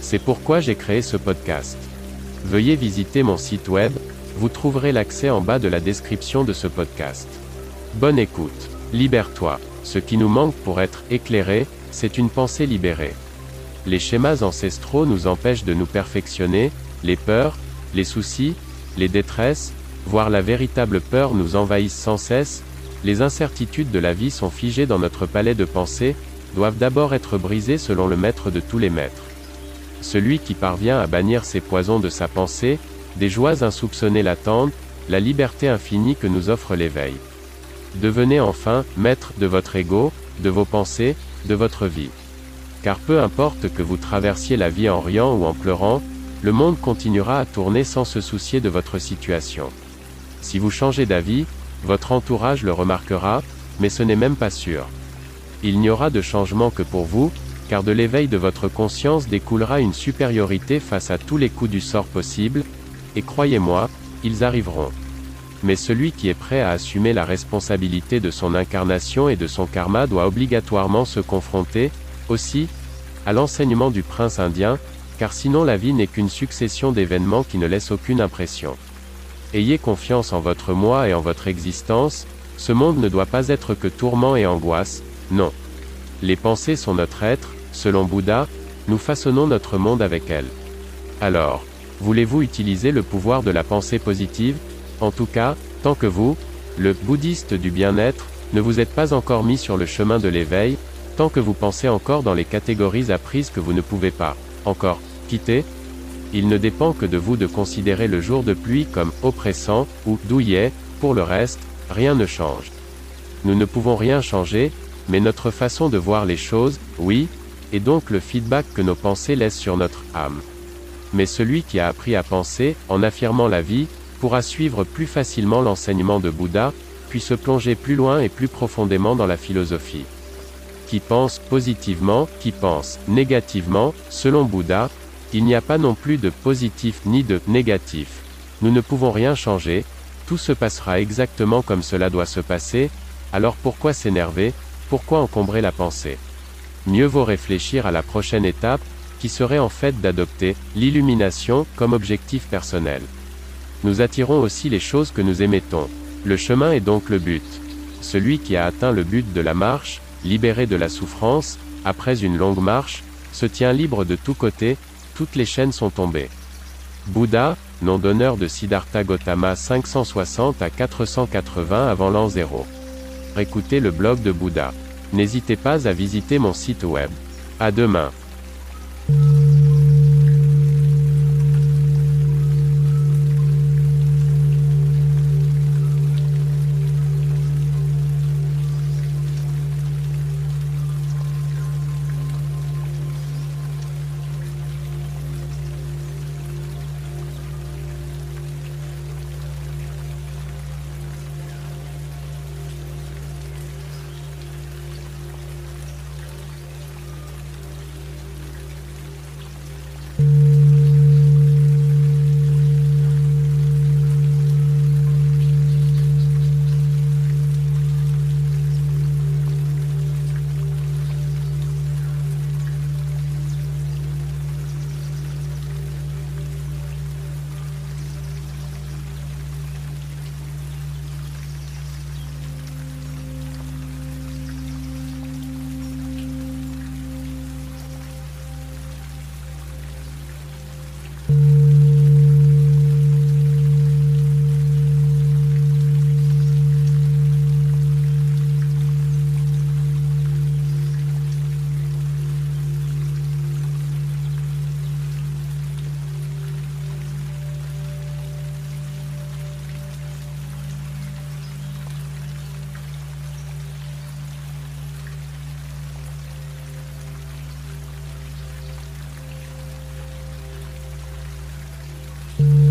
C'est pourquoi j'ai créé ce podcast. Veuillez visiter mon site web, vous trouverez l'accès en bas de la description de ce podcast. Bonne écoute. Libère-toi. Ce qui nous manque pour être éclairé, c'est une pensée libérée. Les schémas ancestraux nous empêchent de nous perfectionner, les peurs, les soucis, les détresses, voire la véritable peur nous envahissent sans cesse, les incertitudes de la vie sont figées dans notre palais de pensée, doivent d'abord être brisées selon le maître de tous les maîtres. Celui qui parvient à bannir ces poisons de sa pensée, des joies insoupçonnées l'attendent, la liberté infinie que nous offre l'éveil. Devenez enfin maître de votre ego, de vos pensées, de votre vie. Car peu importe que vous traversiez la vie en riant ou en pleurant, le monde continuera à tourner sans se soucier de votre situation. Si vous changez d'avis, votre entourage le remarquera, mais ce n'est même pas sûr. Il n'y aura de changement que pour vous, car de l'éveil de votre conscience découlera une supériorité face à tous les coups du sort possibles, et croyez-moi, ils arriveront. Mais celui qui est prêt à assumer la responsabilité de son incarnation et de son karma doit obligatoirement se confronter, aussi, à l'enseignement du prince indien, car sinon la vie n'est qu'une succession d'événements qui ne laissent aucune impression. Ayez confiance en votre moi et en votre existence, ce monde ne doit pas être que tourment et angoisse, non. Les pensées sont notre être, selon Bouddha, nous façonnons notre monde avec elles. Alors, voulez-vous utiliser le pouvoir de la pensée positive? En tout cas, tant que vous, le bouddhiste du bien-être, ne vous êtes pas encore mis sur le chemin de l'éveil, tant que vous pensez encore dans les catégories apprises que vous ne pouvez pas encore quitter, il ne dépend que de vous de considérer le jour de pluie comme oppressant, ou douillet, pour le reste, rien ne change. Nous ne pouvons rien changer, mais notre façon de voir les choses, oui, et donc le feedback que nos pensées laissent sur notre âme. Mais celui qui a appris à penser, en affirmant la vie, pourra suivre plus facilement l'enseignement de Bouddha, puis se plonger plus loin et plus profondément dans la philosophie. Qui pense positivement, qui pense négativement, selon Bouddha, il n'y a pas non plus de positif ni de négatif. Nous ne pouvons rien changer, tout se passera exactement comme cela doit se passer, alors pourquoi s'énerver, pourquoi encombrer la pensée? Mieux vaut réfléchir à la prochaine étape, qui serait en fait d'adopter l'illumination comme objectif personnel. Nous attirons aussi les choses que nous émettons. Le chemin est donc le but. Celui qui a atteint le but de la marche, libéré de la souffrance, après une longue marche, se tient libre de tous côtés, toutes les chaînes sont tombées. Bouddha, nom d'honneur de Siddhartha Gautama 560 à 480 avant l'an 0. Écoutez le blog de Bouddha. N'hésitez pas à visiter mon site web. À demain. Thank you.